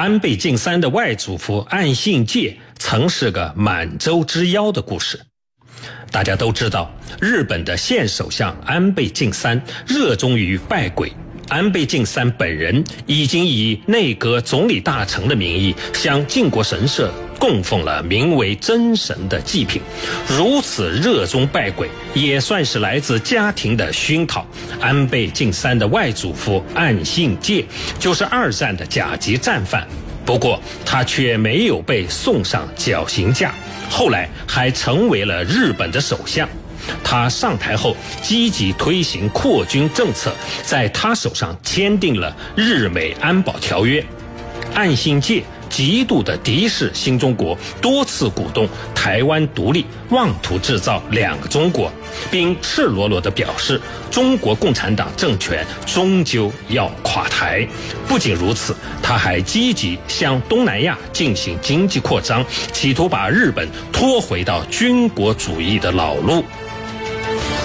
安倍晋三的外祖父岸信介曾是个满洲之妖的故事。大家都知道，日本的现首相安倍晋三热衷于拜鬼。安倍晋三本人已经以内阁总理大臣的名义向靖国神社供奉了名为真神的祭品，如此热衷拜鬼，也算是来自家庭的熏陶。安倍晋三的外祖父岸信介就是二战的甲级战犯，不过他却没有被送上绞刑架，后来还成为了日本的首相。他上台后积极推行扩军政策，在他手上签订了日美安保条约。岸信介极度的敌视新中国，多次鼓动台湾独立，妄图制造两个中国，并赤裸裸地表示中国共产党政权终究要垮台。不仅如此，他还积极向东南亚进行经济扩张，企图把日本拖回到军国主义的老路。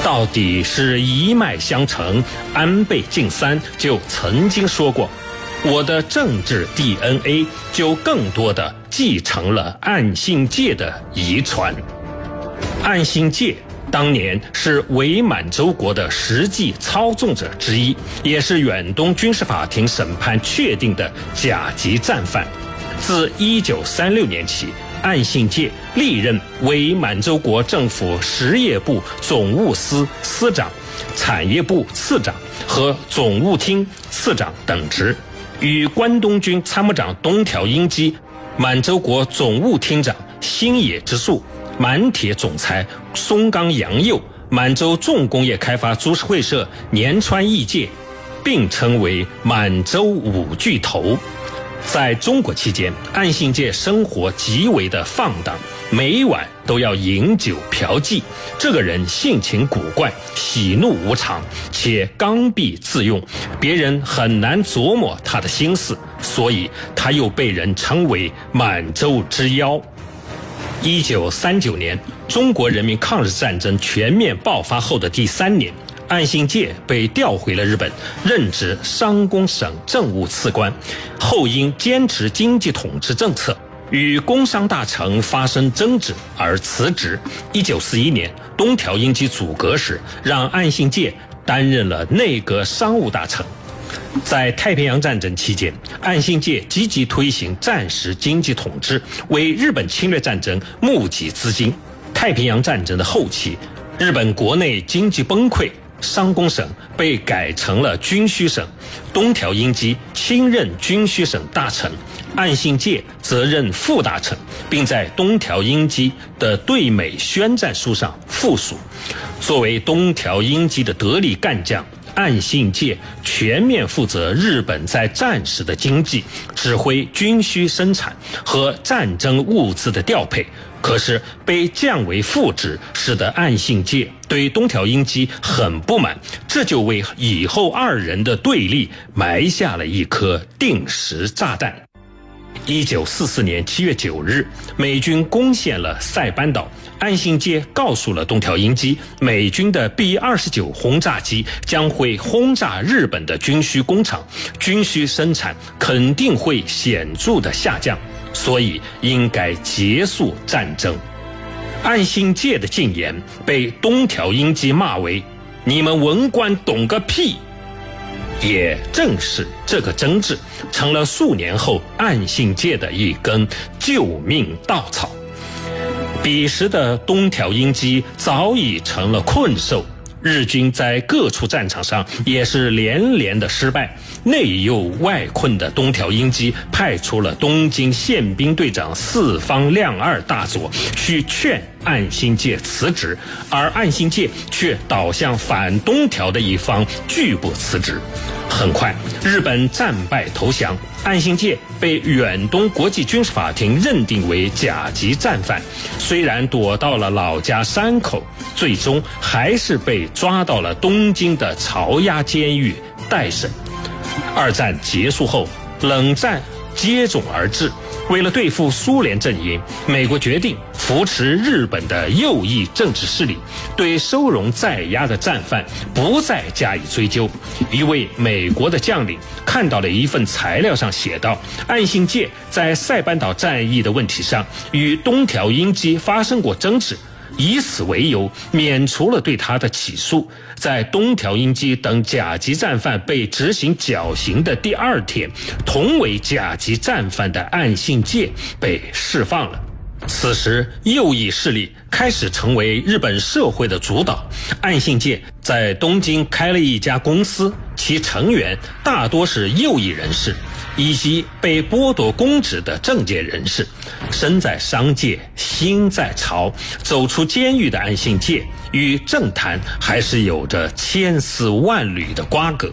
到底是一脉相承。安倍晋三就曾经说过：“我的政治 DNA 就更多的继承了岸信介的遗传。”岸信介当年是伪满洲国的实际操纵者之一，也是远东军事法庭审判确定的甲级战犯。自1936年起。岸信介历任为满洲国政府实业部总务司司长、产业部次长和总务厅次长等职，与关东军参谋长东条英机、满洲国总务厅长新野直树、满铁总裁松冈洋右、满洲重工业开发株式会社年川义介并称为满洲五巨头。在中国期间，岸信介生活极为的放荡，每晚都要饮酒嫖妓。这个人性情古怪，喜怒无常，且刚愎自用，别人很难琢磨他的心思，所以他又被人称为满洲之妖。一九三九年，中国人民抗日战争全面爆发后的第三年。岸信介被调回了日本，任职商工省政务次官，后因坚持经济统治政策，与工商大臣发生争执而辞职。一九四一年，东条英机阻隔时，让岸信介担任了内阁商务大臣。在太平洋战争期间，岸信介积极推行战时经济统治，为日本侵略战争募集资金。太平洋战争的后期，日本国内经济崩溃。商工省被改成了军需省，东条英机亲任军需省大臣，岸信介则任副大臣，并在东条英机的对美宣战书上附属。作为东条英机的得力干将，岸信介全面负责日本在战时的经济，指挥军需生产和战争物资的调配。可是被降为副职，使得岸信介对东条英机很不满，这就为以后二人的对立埋下了一颗定时炸弹。一九四四年七月九日，美军攻陷了塞班岛，岸信介告诉了东条英机，美军的 B 二十九轰炸机将会轰炸日本的军需工厂，军需生产肯定会显著的下降。所以应该结束战争。岸信介的进言被东条英机骂为“你们文官懂个屁”，也正是这个争执，成了数年后岸信介的一根救命稻草。彼时的东条英机早已成了困兽。日军在各处战场上也是连连的失败，内忧外困的东条英机派出了东京宪兵队长四方亮二大佐去劝岸信介辞职，而岸信介却倒向反东条的一方，拒不辞职。很快，日本战败投降。岸信介被远东国际军事法庭认定为甲级战犯，虽然躲到了老家山口，最终还是被抓到了东京的朝押监狱待审。二战结束后，冷战接踵而至，为了对付苏联阵营，美国决定扶持日本的右翼政治势力，对收容在押的战犯不再加以追究。一位美国的将领看到了一份材料上写道：岸信介在塞班岛战役的问题上与东条英机发生过争执。以此为由，免除了对他的起诉。在东条英机等甲级战犯被执行绞刑的第二天，同为甲级战犯的岸信介被释放了。此时，右翼势力开始成为日本社会的主导。岸信介在东京开了一家公司，其成员大多是右翼人士。以及被剥夺公职的政界人士，身在商界，心在朝。走出监狱的安信介与政坛还是有着千丝万缕的瓜葛。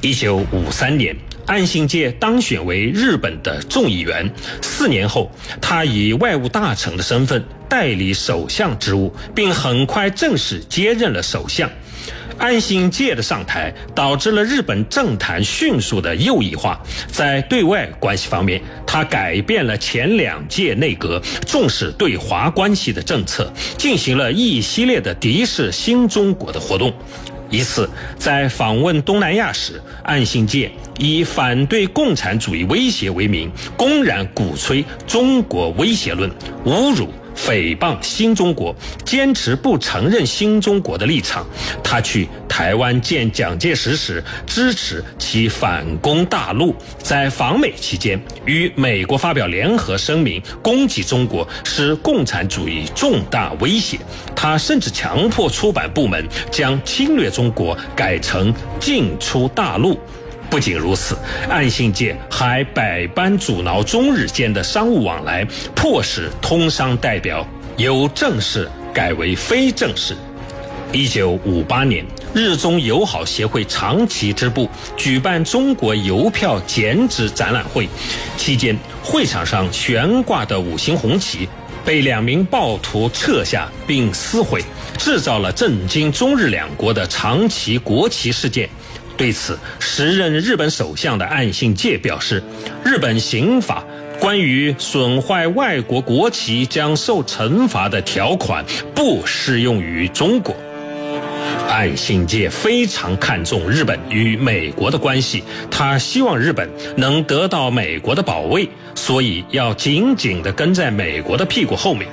一九五三年，安信介当选为日本的众议员。四年后，他以外务大臣的身份代理首相职务，并很快正式接任了首相。安信介的上台，导致了日本政坛迅速的右翼化。在对外关系方面，他改变了前两届内阁重视对华关系的政策，进行了一系列的敌视新中国的活动。一次在访问东南亚时，岸信介以反对共产主义威胁为名，公然鼓吹中国威胁论，侮辱。诽谤新中国，坚持不承认新中国的立场。他去台湾见蒋介石时，支持其反攻大陆。在访美期间，与美国发表联合声明，攻击中国是共产主义重大威胁。他甚至强迫出版部门将侵略中国改成进出大陆。不仅如此，岸信介还百般阻挠中日间的商务往来，迫使通商代表由正式改为非正式。一九五八年，日中友好协会长崎支部举办中国邮票剪纸展览会，期间会场上悬挂的五星红旗被两名暴徒撤下并撕毁，制造了震惊中日两国的长崎国旗事件。对此，时任日本首相的岸信介表示，日本刑法关于损坏外国国旗将受惩罚的条款不适用于中国。岸信介非常看重日本与美国的关系，他希望日本能得到美国的保卫，所以要紧紧地跟在美国的屁股后面。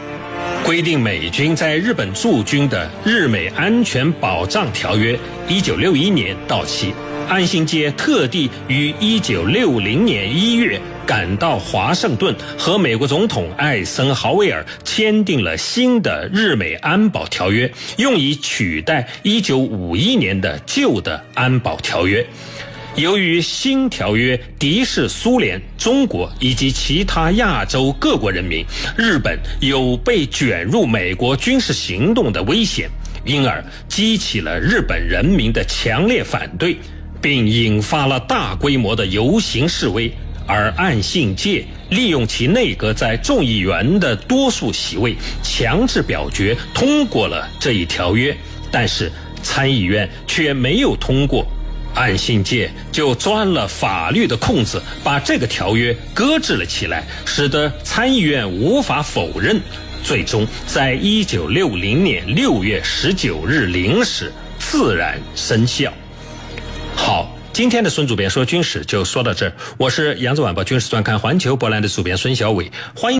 规定美军在日本驻军的《日美安全保障条约》一九六一年到期，安信街特地于一九六零年一月赶到华盛顿，和美国总统艾森豪威尔签订了新的《日美安保条约》，用以取代一九五一年的旧的安保条约。由于新条约敌视苏联、中国以及其他亚洲各国人民，日本有被卷入美国军事行动的危险，因而激起了日本人民的强烈反对，并引发了大规模的游行示威。而岸信介利用其内阁在众议员的多数席位，强制表决通过了这一条约，但是参议院却没有通过。岸信介就钻了法律的空子，把这个条约搁置了起来，使得参议院无法否认。最终，在一九六零年六月十九日零时自然生效。好，今天的孙主编说军事就说到这儿。我是扬子晚报军事专刊环球博览的主编孙小伟，欢迎。